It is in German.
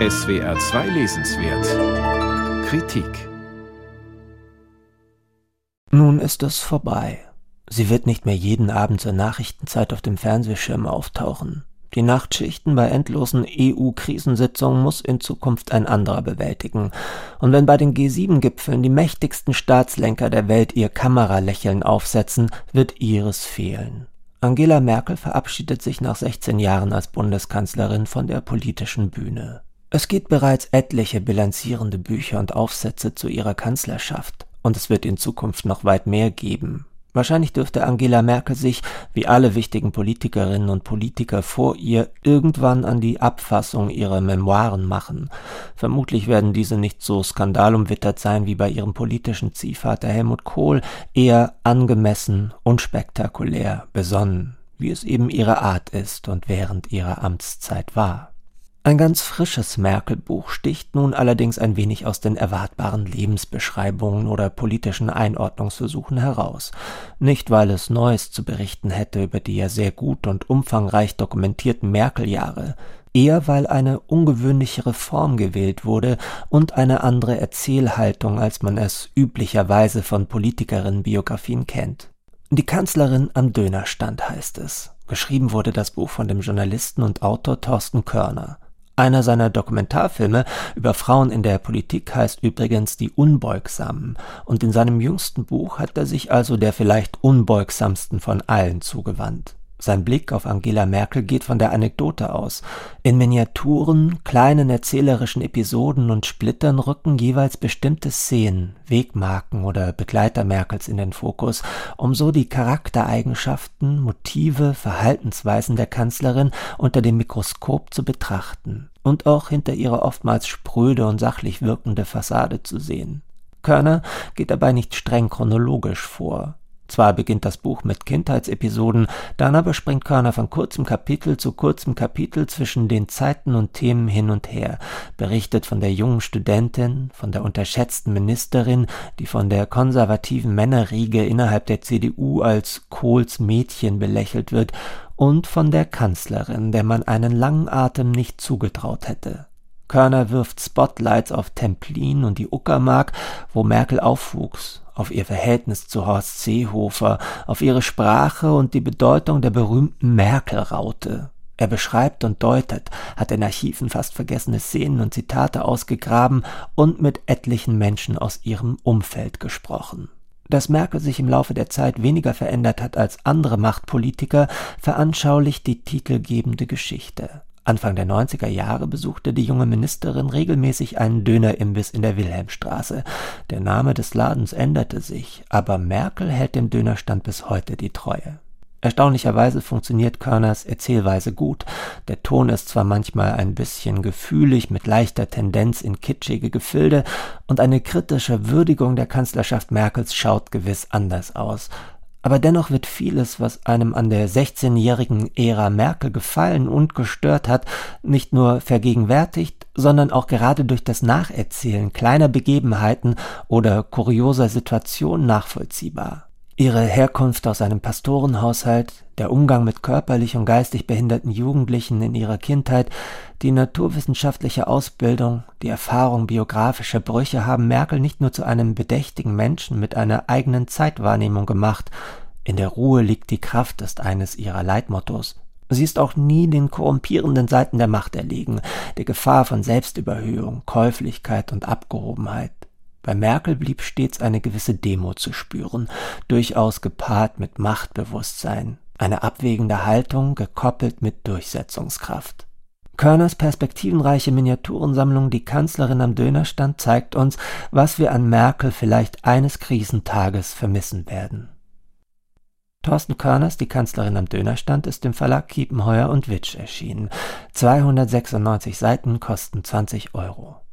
SWR 2 Lesenswert Kritik Nun ist es vorbei. Sie wird nicht mehr jeden Abend zur Nachrichtenzeit auf dem Fernsehschirm auftauchen. Die Nachtschichten bei endlosen EU-Krisensitzungen muss in Zukunft ein anderer bewältigen. Und wenn bei den G7-Gipfeln die mächtigsten Staatslenker der Welt ihr Kameralächeln aufsetzen, wird ihres fehlen. Angela Merkel verabschiedet sich nach 16 Jahren als Bundeskanzlerin von der politischen Bühne. Es gibt bereits etliche bilanzierende Bücher und Aufsätze zu ihrer Kanzlerschaft, und es wird in Zukunft noch weit mehr geben. Wahrscheinlich dürfte Angela Merkel sich, wie alle wichtigen Politikerinnen und Politiker vor ihr, irgendwann an die Abfassung ihrer Memoiren machen. Vermutlich werden diese nicht so skandalumwittert sein wie bei ihrem politischen Ziehvater Helmut Kohl, eher angemessen, unspektakulär, besonnen, wie es eben ihre Art ist und während ihrer Amtszeit war. Ein ganz frisches Merkel-Buch sticht nun allerdings ein wenig aus den erwartbaren Lebensbeschreibungen oder politischen Einordnungsversuchen heraus. Nicht, weil es Neues zu berichten hätte über die ja sehr gut und umfangreich dokumentierten Merkel-Jahre, eher weil eine ungewöhnlichere Form gewählt wurde und eine andere Erzählhaltung, als man es üblicherweise von Politikerinnenbiografien kennt. Die Kanzlerin am Dönerstand heißt es. Geschrieben wurde das Buch von dem Journalisten und Autor Thorsten Körner. Einer seiner Dokumentarfilme über Frauen in der Politik heißt übrigens Die Unbeugsamen, und in seinem jüngsten Buch hat er sich also der vielleicht unbeugsamsten von allen zugewandt sein Blick auf Angela Merkel geht von der Anekdote aus. In Miniaturen, kleinen erzählerischen Episoden und Splittern rücken jeweils bestimmte Szenen, Wegmarken oder Begleiter Merkels in den Fokus, um so die Charaktereigenschaften, Motive, Verhaltensweisen der Kanzlerin unter dem Mikroskop zu betrachten und auch hinter ihrer oftmals spröde und sachlich wirkende Fassade zu sehen. Körner geht dabei nicht streng chronologisch vor. Zwar beginnt das Buch mit Kindheitsepisoden, dann aber springt Körner von kurzem Kapitel zu kurzem Kapitel zwischen den Zeiten und Themen hin und her, berichtet von der jungen Studentin, von der unterschätzten Ministerin, die von der konservativen Männerriege innerhalb der CDU als Kohls Mädchen belächelt wird, und von der Kanzlerin, der man einen langen Atem nicht zugetraut hätte. Körner wirft Spotlights auf Templin und die Uckermark, wo Merkel aufwuchs, auf ihr Verhältnis zu Horst Seehofer, auf ihre Sprache und die Bedeutung der berühmten Merkel-Raute. Er beschreibt und deutet, hat in Archiven fast vergessene Szenen und Zitate ausgegraben und mit etlichen Menschen aus ihrem Umfeld gesprochen. Dass Merkel sich im Laufe der Zeit weniger verändert hat als andere Machtpolitiker, veranschaulicht die titelgebende Geschichte. Anfang der 90er Jahre besuchte die junge Ministerin regelmäßig einen Dönerimbiss in der Wilhelmstraße. Der Name des Ladens änderte sich, aber Merkel hält dem Dönerstand bis heute die Treue. Erstaunlicherweise funktioniert Körners Erzählweise gut. Der Ton ist zwar manchmal ein bisschen gefühlig mit leichter Tendenz in kitschige Gefilde und eine kritische Würdigung der Kanzlerschaft Merkels schaut gewiss anders aus. Aber dennoch wird vieles, was einem an der 16-jährigen Ära Merkel gefallen und gestört hat, nicht nur vergegenwärtigt, sondern auch gerade durch das Nacherzählen kleiner Begebenheiten oder kurioser Situationen nachvollziehbar. Ihre Herkunft aus einem Pastorenhaushalt, der Umgang mit körperlich und geistig behinderten Jugendlichen in ihrer Kindheit, die naturwissenschaftliche Ausbildung, die Erfahrung biografischer Brüche haben Merkel nicht nur zu einem bedächtigen Menschen mit einer eigenen Zeitwahrnehmung gemacht, in der Ruhe liegt die Kraft ist eines ihrer Leitmottos. Sie ist auch nie den korrumpierenden Seiten der Macht erlegen, der Gefahr von Selbstüberhöhung, Käuflichkeit und Abgehobenheit. Bei Merkel blieb stets eine gewisse Demut zu spüren, durchaus gepaart mit Machtbewusstsein, eine abwägende Haltung gekoppelt mit Durchsetzungskraft. Körners perspektivenreiche Miniaturensammlung Die Kanzlerin am Dönerstand zeigt uns, was wir an Merkel vielleicht eines Krisentages vermissen werden. Thorsten Körners Die Kanzlerin am Dönerstand ist im Verlag Kiepenheuer und Witsch erschienen. 296 Seiten kosten 20 Euro.